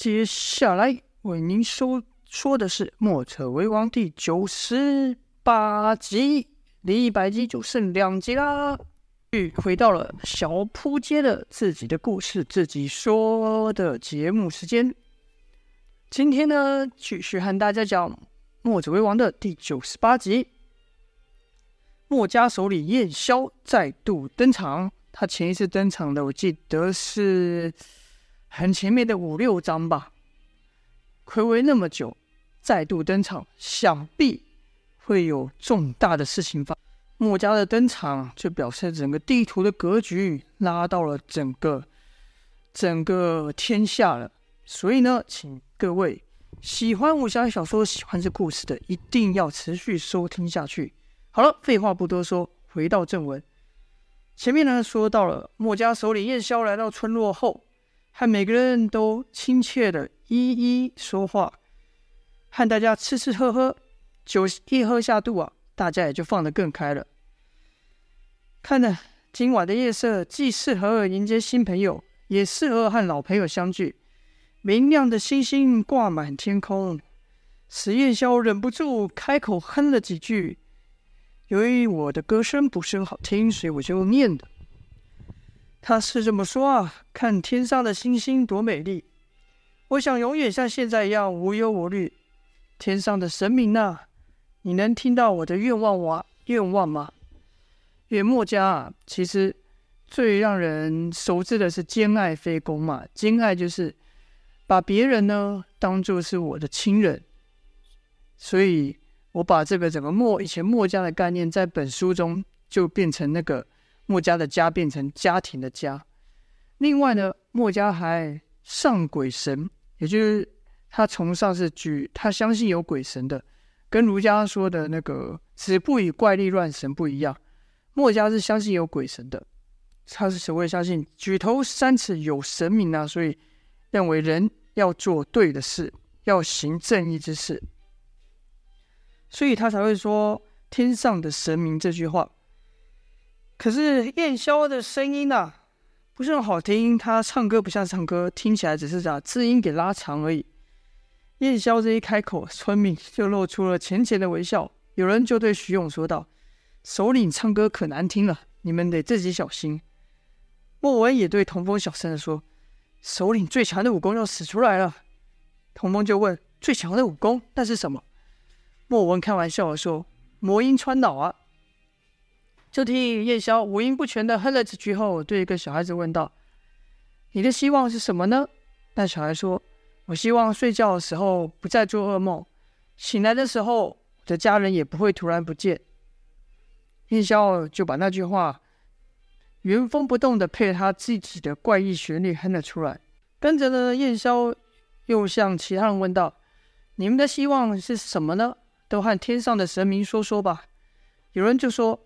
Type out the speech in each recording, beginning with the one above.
接下来为您说说的是《墨者为王》第九十八集，离一百集就剩两集啦。又回到了小扑街的自己的故事自己说的节目时间。今天呢，继续和大家讲《墨者为王》的第九十八集。墨家首领燕萧再度登场。他前一次登场的，我记得是很前面的五六章吧。暌违那么久，再度登场，想必会有重大的事情发。墨家的登场，就表示整个地图的格局拉到了整个整个天下了。所以呢，请各位喜欢武侠小说、喜欢这故事的，一定要持续收听下去。好了，废话不多说，回到正文。前面呢，说到了墨家首领燕萧来到村落后，和每个人都亲切的一一说话，和大家吃吃喝喝，酒一喝下肚啊，大家也就放得更开了。看着今晚的夜色，既适合迎接新朋友，也适合和老朋友相聚。明亮的星星挂满天空，使燕萧忍不住开口哼了几句。由于我的歌声不是很好听，所以我就念的。他是这么说啊：看天上的星星多美丽，我想永远像现在一样无忧无虑。天上的神明呐，你能听到我的愿望吗？愿望吗？因为墨家啊，其实最让人熟知的是兼爱非攻嘛。兼爱就是把别人呢当做是我的亲人，所以我把这个整个墨以前墨家的概念，在本书中就变成那个墨家的家变成家庭的家。另外呢，墨家还上鬼神，也就是他崇尚是举他相信有鬼神的，跟儒家说的那个“子不以怪力乱神”不一样。墨家是相信有鬼神的，他是所谓相信举头三尺有神明啊，所以认为人要做对的事，要行正义之事，所以他才会说“天上的神明”这句话。可是燕萧的声音啊，不是很好听，他唱歌不像唱歌，听起来只是把字音给拉长而已。燕萧这一开口，村民就露出了浅浅的微笑，有人就对徐勇说道。首领唱歌可难听了，你们得自己小心。莫文也对童风小声地说：“首领最强的武功要使出来了。”童风就问：“最强的武功那是什么？”莫文开玩笑地说：“魔音穿脑啊！”就听燕萧五音不全的哼了几句后，对一个小孩子问道：“你的希望是什么呢？”那小孩说：“我希望睡觉的时候不再做噩梦，醒来的时候我的家人也不会突然不见。”燕萧就把那句话原封不动的配他自己的怪异旋律哼了出来。跟着呢，燕萧又向其他人问道：“你们的希望是什么呢？都和天上的神明说说吧。”有人就说：“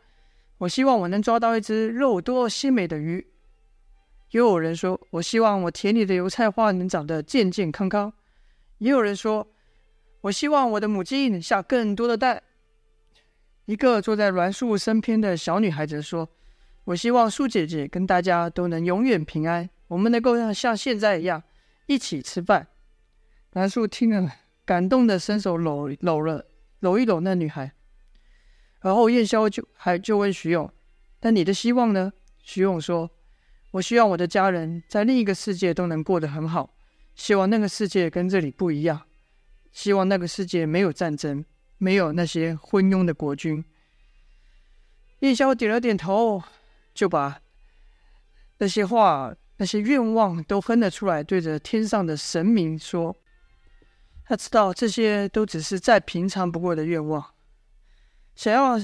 我希望我能抓到一只肉多鲜美的鱼。”又有人说：“我希望我田里的油菜花能长得健健康康。”也有人说：“我希望我的母鸡能下更多的蛋。”一个坐在栾树身边的小女孩子说：“我希望树姐姐跟大家都能永远平安，我们能够像像现在一样一起吃饭。”栾树听了，感动的伸手搂搂了搂一搂那女孩。然后燕萧就还就问徐勇：“那你的希望呢？”徐勇说：“我希望我的家人在另一个世界都能过得很好，希望那个世界跟这里不一样，希望那个世界没有战争。”没有那些昏庸的国君。燕萧点了点头，就把那些话、那些愿望都哼了出来，对着天上的神明说：“他知道这些都只是再平常不过的愿望，想要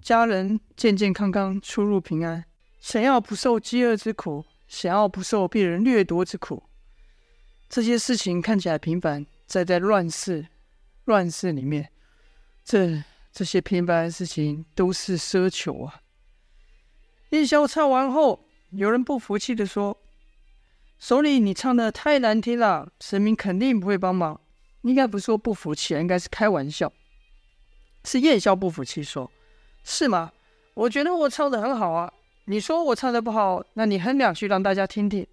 家人健健康康、出入平安，想要不受饥饿之苦，想要不受别人掠夺之苦。这些事情看起来平凡，在在乱世、乱世里面。”这这些平凡的事情都是奢求啊！燕萧唱完后，有人不服气地说：“首领，你唱的太难听了，神明肯定不会帮忙。”应该不是说不服气，应该是开玩笑。是燕萧不服气说：“是吗？我觉得我唱的很好啊！你说我唱的不好，那你哼两句让大家听听。”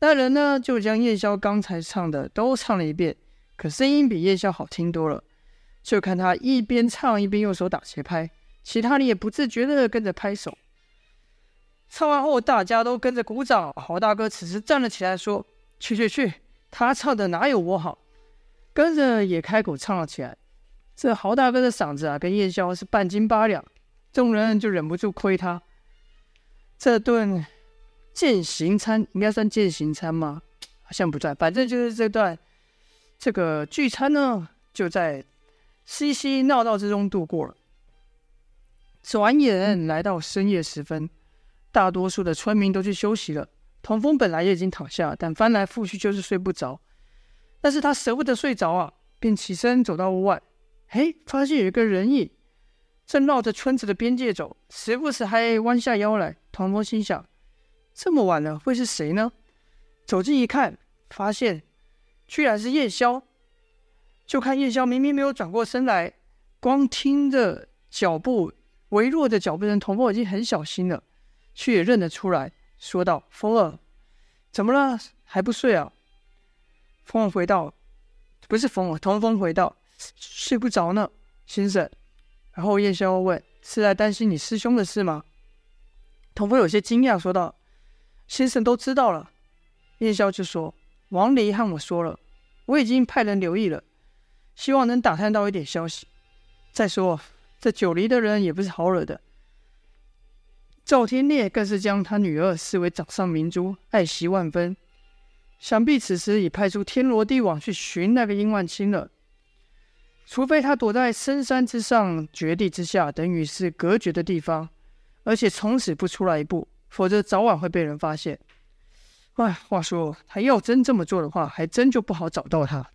那人呢，就将夜宵刚才唱的都唱了一遍，可声音比夜宵好听多了。就看他一边唱一边用手打节拍，其他人也不自觉的跟着拍手。唱完后，大家都跟着鼓掌。豪大哥此时站了起来，说：“去去去，他唱的哪有我好？”跟着也开口唱了起来。这豪大哥的嗓子啊，跟夜宵是半斤八两，众人就忍不住亏他。这顿践行餐应该算践行餐吗？好像不算，反正就是这段这个聚餐呢，就在。嘻嘻闹闹之中度过了。转眼来到深夜时分，大多数的村民都去休息了。童风本来也已经躺下，但翻来覆去就是睡不着。但是他舍不得睡着啊，便起身走到屋外。嘿，发现有一个人影正绕着村子的边界走，时不时还弯下腰来。童风心想：这么晚了，会是谁呢？走近一看，发现居然是夜宵。就看夜宵明明没有转过身来，光听着脚步微弱的脚步声，童风已经很小心了，却也认得出来，说道：“风儿，怎么了？还不睡啊？”风儿回道：“不是风儿，童风回道：睡不着呢，先生。”然后夜宵问：“是在担心你师兄的事吗？”童风有些惊讶，说道：“先生都知道了。”夜宵就说：“王离和我说了，我已经派人留意了。”希望能打探到一点消息。再说，这九黎的人也不是好惹的。赵天烈更是将他女儿视为掌上明珠，爱惜万分。想必此时已派出天罗地网去寻那个殷万清了。除非他躲在深山之上、绝地之下，等与世隔绝的地方，而且从此不出来一步，否则早晚会被人发现。哎，话说他要真这么做的话，还真就不好找到他。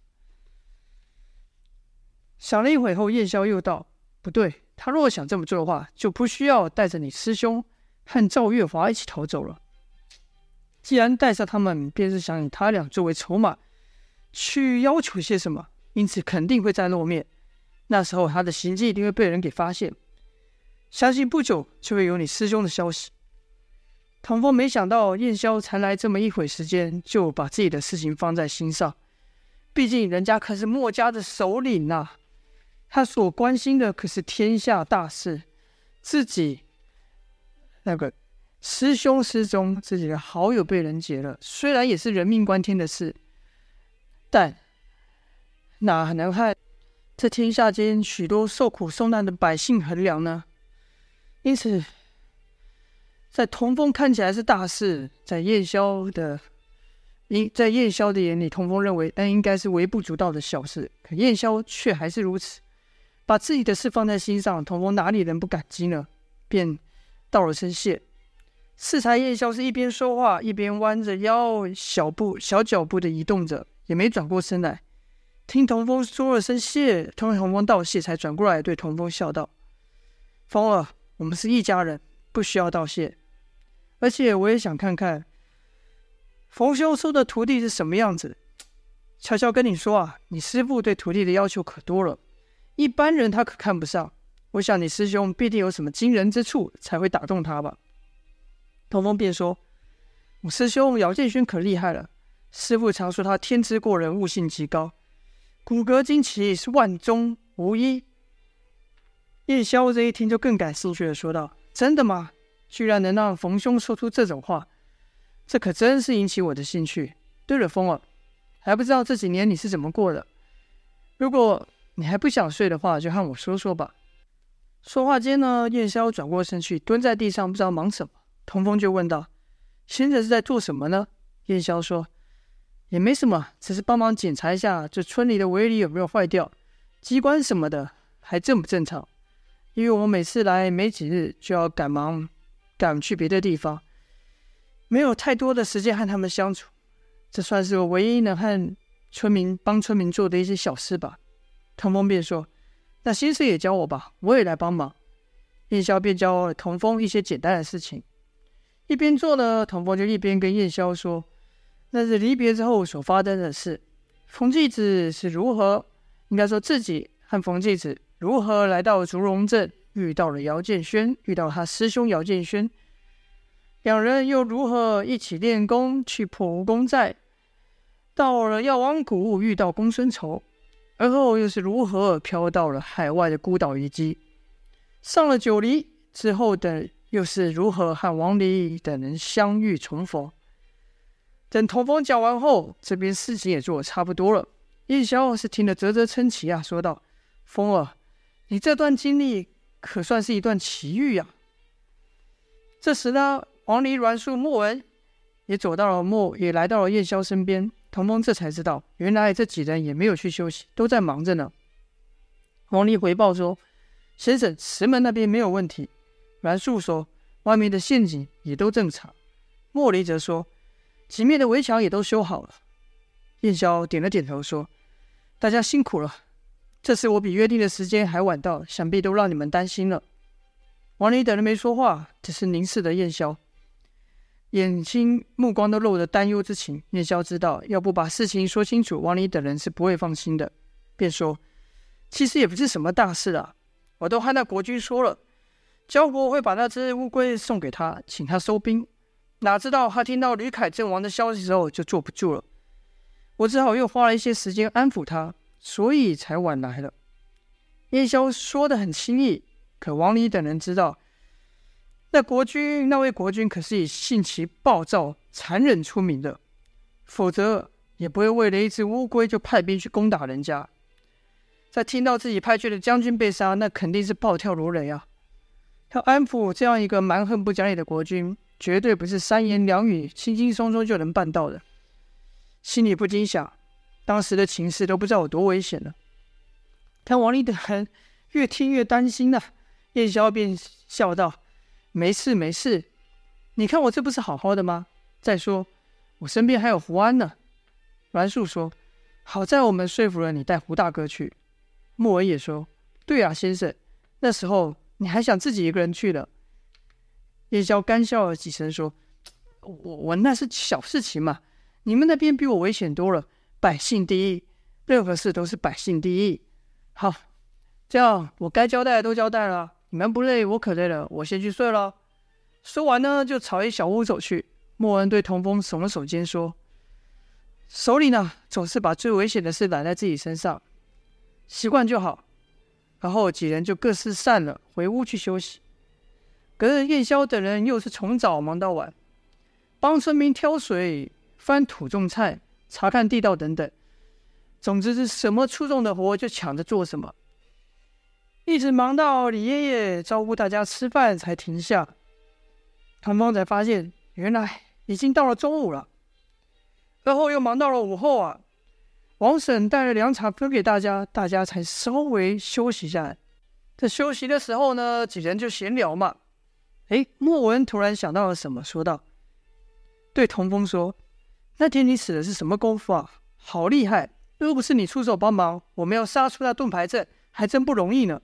想了一会后，夜宵又道：“不对，他若想这么做的话，就不需要带着你师兄和赵月华一起逃走了。既然带上他们，便是想以他俩作为筹码，去要求些什么，因此肯定会再露面。那时候他的行迹一定会被人给发现，相信不久就会有你师兄的消息。”唐风没想到燕霄才来这么一会时间，就把自己的事情放在心上，毕竟人家可是墨家的首领呐、啊。他所关心的可是天下大事，自己那个师兄失踪，自己的好友被人劫了，虽然也是人命关天的事，但哪能和这天下间许多受苦受难的百姓衡量呢？因此，在童风看起来是大事，在夜宵的因在夜宵的眼里，童风认为那应该是微不足道的小事，可夜宵却还是如此。把自己的事放在心上，童风哪里能不感激呢？便道了声谢。适才夜宵是一边说话一边弯着腰，小步小脚步的移动着，也没转过身来。听童风说了声谢，同童风道谢，才转过来对童风笑道：“风儿，我们是一家人，不需要道谢。而且我也想看看冯兄收的徒弟是什么样子。悄悄跟你说啊，你师父对徒弟的要求可多了。”一般人他可看不上，我想你师兄必定有什么惊人之处，才会打动他吧。童风便说：“我师兄姚建勋可厉害了，师父常说他天资过人，悟性极高，骨骼惊奇，是万中无一。”夜宵这一听就更感兴趣的说道：“真的吗？居然能让冯兄说出这种话，这可真是引起我的兴趣。对了，风儿，还不知道这几年你是怎么过的？如果……”你还不想睡的话，就和我说说吧。说话间呢，夜宵转过身去，蹲在地上，不知道忙什么。童风就问道：“现在是在做什么呢？”夜宵说：“也没什么，只是帮忙检查一下这村里的围篱有没有坏掉，机关什么的还正不正常。因为我每次来没几日，就要赶忙赶去别的地方，没有太多的时间和他们相处。这算是我唯一能和村民帮村民做的一些小事吧。”童风便说：“那先生也教我吧，我也来帮忙。”夜宵便教童风一些简单的事情。一边做呢，童风就一边跟夜宵说：“那是离别之后所发生的事。冯继子是如何，应该说自己和冯继子如何来到竹龙镇，遇到了姚建轩，遇到他师兄姚建轩。两人又如何一起练功去破蜈蚣寨？到了药王谷遇到公孙丑，而后又是如何飘到了海外的孤岛遗迹？上了九黎之后的又是如何和王离等人相遇重逢？等童风讲完后，这边事情也做得差不多了。叶萧是听得啧啧称奇啊，说道：“风儿，你这段经历可算是一段奇遇呀。”这时呢，王离、阮树、莫文也走到了莫，也来到了叶萧身边。童风这才知道，原来这几人也没有去休息，都在忙着呢。王离回报说：“先生，石门那边没有问题。”阮树说：“外面的陷阱也都正常。”莫离则说：“几面的围墙也都修好了。”燕萧点了点头说：“大家辛苦了。这次我比约定的时间还晚到，想必都让你们担心了。”王离等人没说话，只是凝视着燕萧。眼睛、目光都露着担忧之情。燕萧知道，要不把事情说清楚，王离等人是不会放心的，便说：“其实也不是什么大事啊，我都和那国君说了，焦国会把那只乌龟送给他，请他收兵。哪知道他听到吕凯阵亡的消息之后，就坐不住了。我只好又花了一些时间安抚他，所以才晚来了。”叶萧说得很轻易，可王离等人知道。那国君，那位国君可是以性情暴躁、残忍出名的，否则也不会为了一只乌龟就派兵去攻打人家。在听到自己派去的将军被杀，那肯定是暴跳如雷啊！要安抚这样一个蛮横不讲理的国君，绝对不是三言两语、轻轻松松就能办到的。心里不禁想，当时的情势都不知道有多危险了。看王立等人越听越担心了，叶萧便笑道。没事没事，你看我这不是好好的吗？再说，我身边还有胡安呢。栾树说：“好在我们说服了你带胡大哥去。”莫文也说：“对啊，先生，那时候你还想自己一个人去的。”叶宵干笑了几声说：“我我那是小事情嘛，你们那边比我危险多了。百姓第一，任何事都是百姓第一。好，这样我该交代的都交代了。”你们不累，我可累了，我先去睡了。说完呢，就朝一小屋走去。莫恩对童风耸了耸肩，说：“首领呢，总是把最危险的事揽在自己身上，习惯就好。”然后几人就各自散了，回屋去休息。隔日，燕霄等人又是从早忙到晚，帮村民挑水、翻土、种菜、查看地道等等。总之是什么出众的活就抢着做什么。一直忙到李爷爷招呼大家吃饭才停下，唐方才发现原来已经到了中午了。而后又忙到了午后啊，王婶带了凉茶分给大家，大家才稍微休息下来。在休息的时候呢，几人就闲聊嘛。哎，莫文突然想到了什么，说道：“对童风说，那天你使的是什么功夫啊？好厉害！若不是你出手帮忙，我们要杀出那盾牌阵还真不容易呢。”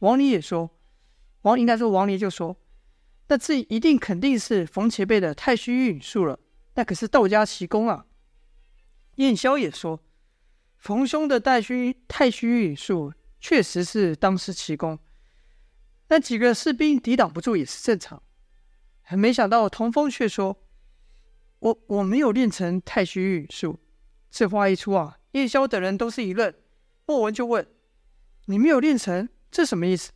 王离也说：“王应该说王离就说，那这一定肯定是冯前辈的太虚运引术了。那可是道家奇功啊。”燕霄也说：“冯兄的太虚太虚运引术确实是当时奇功，那几个士兵抵挡不住也是正常。”没想到童风却说：“我我没有练成太虚运引术。”这话一出啊，叶霄等人都是一愣。莫文就问：“你没有练成？”这什么意思？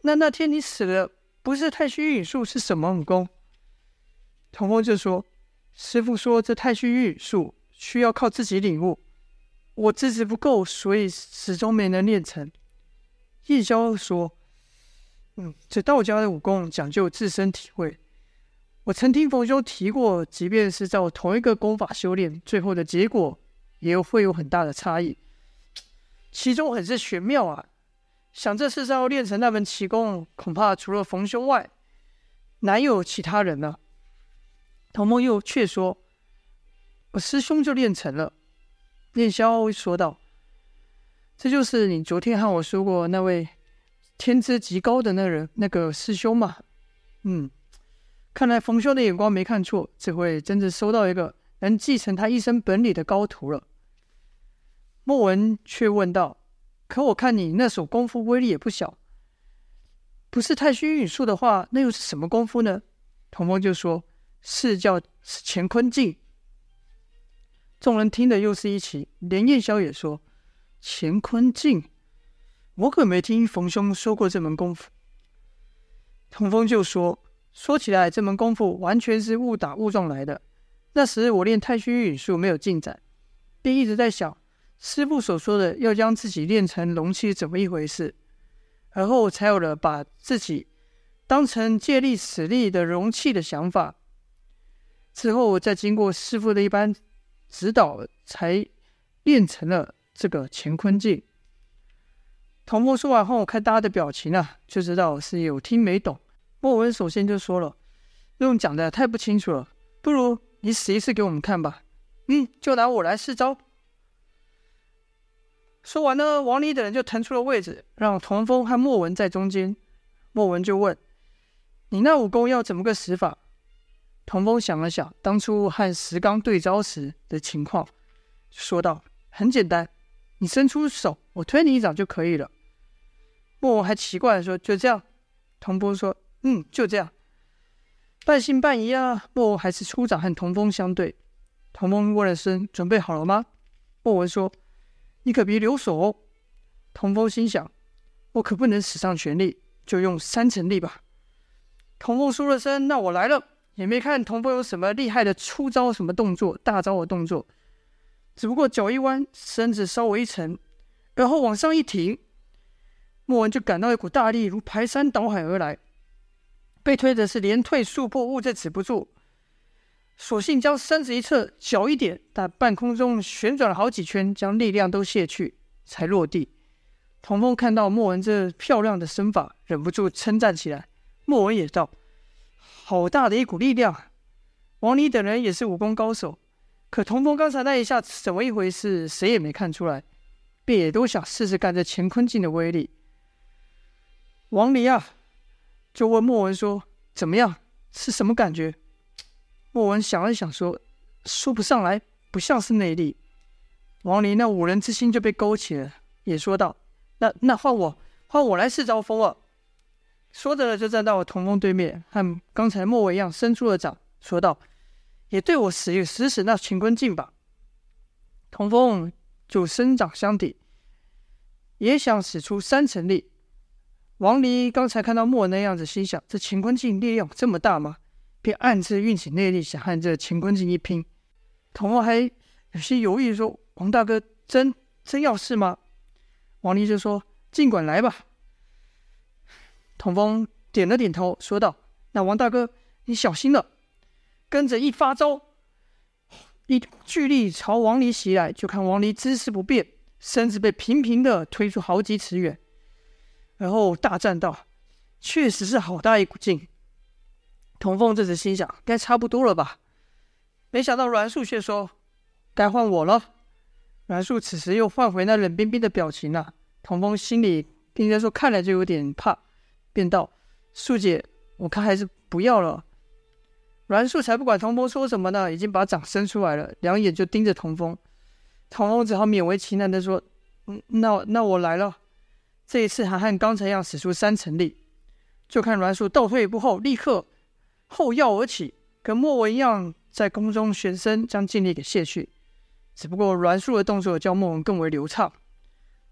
那那天你死的不是太虚运引术，是什么武功？童风就说：“师傅说这太虚运引术需要靠自己领悟，我资质不够，所以始终没能练成。”叶萧说：“嗯，这道家的武功讲究自身体会。我曾听冯兄提过，即便是照同一个功法修炼，最后的结果也会有很大的差异，其中很是玄妙啊。”想这世上要练成那门奇功，恐怕除了冯兄外，难有其他人了。童梦又却说：“我师兄就练成了。”念霄说道：“这就是你昨天和我说过那位天资极高的那人，那个师兄嘛。”嗯，看来冯兄的眼光没看错，这回真正收到一个能继承他一身本领的高徒了。莫文却问道。可我看你那手功夫威力也不小，不是太虚运术的话，那又是什么功夫呢？童风就说：“是叫乾坤镜。”众人听的又是一起，连燕霄也说：“乾坤镜，我可没听冯兄说过这门功夫。”童风就说：“说起来，这门功夫完全是误打误撞来的。那时我练太虚运术没有进展，便一直在想，师父所说的要将自己练成龙气怎么一回事，而后才有了把自己当成借力使力的容器的想法。之后再经过师父的一般指导，才练成了这个乾坤镜。”童风说完后，我看大家的表情啊，就知道是有听没懂。莫文首先就说了：“用讲的太不清楚了，不如你死一次给我们看吧。”嗯，就拿我来试招。说完呢，王离等人就腾出了位置，让童风和莫文在中间。莫文就问：“你那武功要怎么个使法？”童风想了想当初和石刚对招时的情况，说道：“很简单，你伸出手，我推你一掌就可以了。”莫文还奇怪地说：“就这样？”童风说：“嗯，就这样。”半信半疑啊。莫文还是出掌和童风相对。童风问了声：“准备好了吗？”莫文说：“你可别留手哦。”童风心想：“我可不能使上全力，就用三成力吧。”童风说了声：“那我来了。”也没看童风有什么厉害的出招、什么动作、大招的动作，只不过脚一弯，身子稍微一沉，然后往上一挺。莫文就感到一股大力如排山倒海而来，被推的是连退数步，兀自止不住，索性将身子一侧，脚一点，在半空中旋转了好几圈，将力量都卸去，才落地。童风看到莫文这漂亮的身法，忍不住称赞起来。莫文也道：“好大的一股力量！”王离等人也是武功高手，可童风刚才那一下怎么一回事，谁也没看出来，便也都想试试看这乾坤镜的威力。王离啊，就问莫文说：“怎么样？是什么感觉？”莫文想了想说：“说不上来，不像是内力。”王离那五人之心就被勾起了，也说道：“那那换我，换我来试招风了。”说着，就站到了童风对面，和刚才莫文一样，伸出了掌，说道：“也对我使使使那乾坤镜吧。”童风就伸掌相抵，也想使出三成力。王离刚才看到莫文的样子，心想：这乾坤镜力量这么大吗？便暗自运起内力，想和这乾坤镜一拼。童风还有些犹豫，说：“王大哥，真真要试吗？”王离就说：“尽管来吧。”童风点了点头，说道：“那王大哥，你小心了。”跟着一发招，一巨力朝王离袭来，就看王离姿势不变，身子被平平的推出好几尺远。然后大战道：“确实是好大一股劲。”童风这时心想：“该差不多了吧？”没想到阮树却说：“该换我了。”阮树此时又换回那冷冰冰的表情了。童风心里应该说看来就有点怕，便道：“树姐，我看还是不要了。”阮树才不管童风说什么呢，已经把掌伸出来了，两眼就盯着童风。童风只好勉为其难的说：“嗯，那那我来了。”这一次还和刚才一样使出三成力，就看阮树倒退一步后，立刻后跃而起，跟莫文一样在空中旋身，将劲力给卸去。只不过阮树的动作较莫文更为流畅。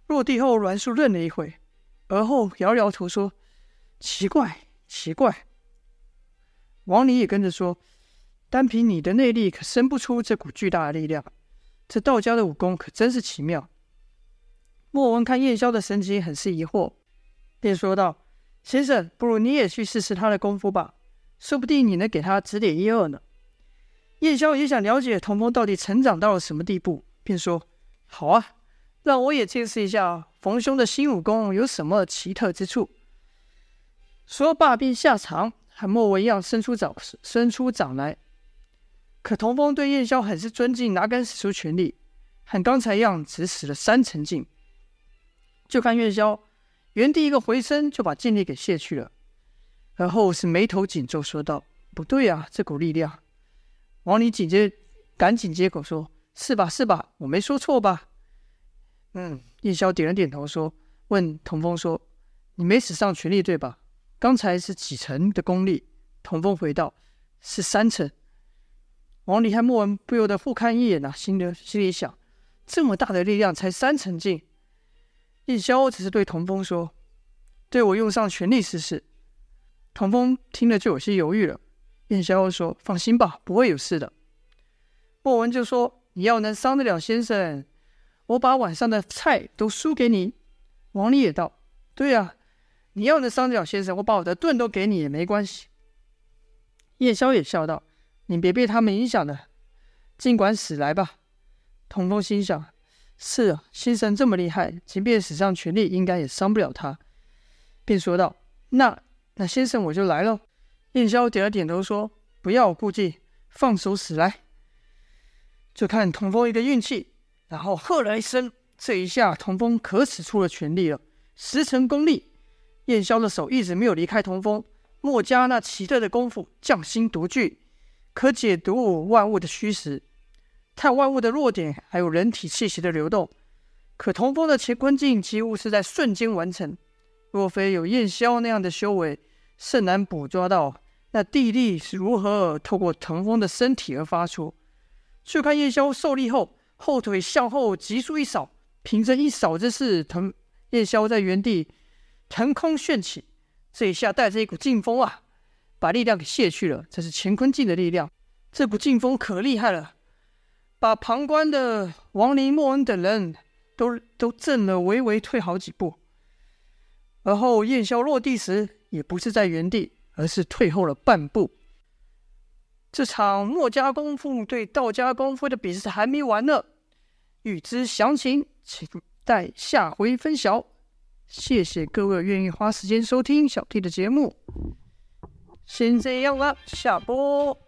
落地后，阮树愣了一会，而后摇摇头说：“奇怪，奇怪。”王离也跟着说：“单凭你的内力，可生不出这股巨大的力量。这道家的武功可真是奇妙。”莫文看叶萧的神情，很是疑惑，便说道：“先生，不如你也去试试他的功夫吧，说不定你能给他指点一二呢。”叶萧也想了解童风到底成长到了什么地步，便说：“好啊，让我也见识一下冯兄的新武功有什么奇特之处。”说罢便下场，和莫文一样伸出掌，伸出掌来。可童风对叶萧很是尊敬，哪敢使出全力，和刚才一样，只使了三成劲。就看叶萧原地一个回身，就把劲力给卸去了，而后是眉头紧皱，说道：“不对啊，这股力量。”王离紧接赶紧接口说：“是吧，是吧？我没说错吧？”嗯，叶萧点了点头，说：“问童风说，你没使上全力对吧？刚才是几成的功力？”童风回道：“是三成。王离和莫文不由得互看一眼呐、心的心里想：这么大的力量才三成劲。燕霄只是对童风说：“对我用上全力试试。”童风听了就有些犹豫了。燕霄说：“放心吧，不会有事的。”莫文就说：“你要能伤得了先生，我把晚上的菜都输给你。”王丽也道：“对呀、啊，你要能伤得了先生，我把我的盾都给你也没关系。”燕萧也笑道：“你别被他们影响了，尽管使来吧。”童风心想。是啊，先生这么厉害，即便使上全力，应该也伤不了他。便说道：“那那先生我就来喽。”燕霄点了点头，说：“不要顾忌，放手使来。”就看童风一个运气，然后喝了一声，这一下童风可使出了全力了，十成功力。燕霄的手一直没有离开童风，墨家那奇特的功夫，匠心独具，可解读万物的虚实。看万物的弱点，还有人体气息的流动，可同风的乾坤镜几乎是在瞬间完成。若非有燕霄那样的修为，甚难捕捉到那地力是如何透过腾风的身体而发出。就看燕霄受力后，后腿向后急速一扫，凭着一扫之势，腾燕霄在原地腾空旋起，这一下带着一股劲风啊，把力量给卸去了。这是乾坤镜的力量，这股劲风可厉害了。把旁观的王林、莫恩等人都都震了，微微退好几步。而后燕霄落地时，也不是在原地，而是退后了半步。这场墨家功夫对道家功夫的比试还没完呢。欲知详情，请待下回分晓。谢谢各位愿意花时间收听小弟的节目。先这样了，下播。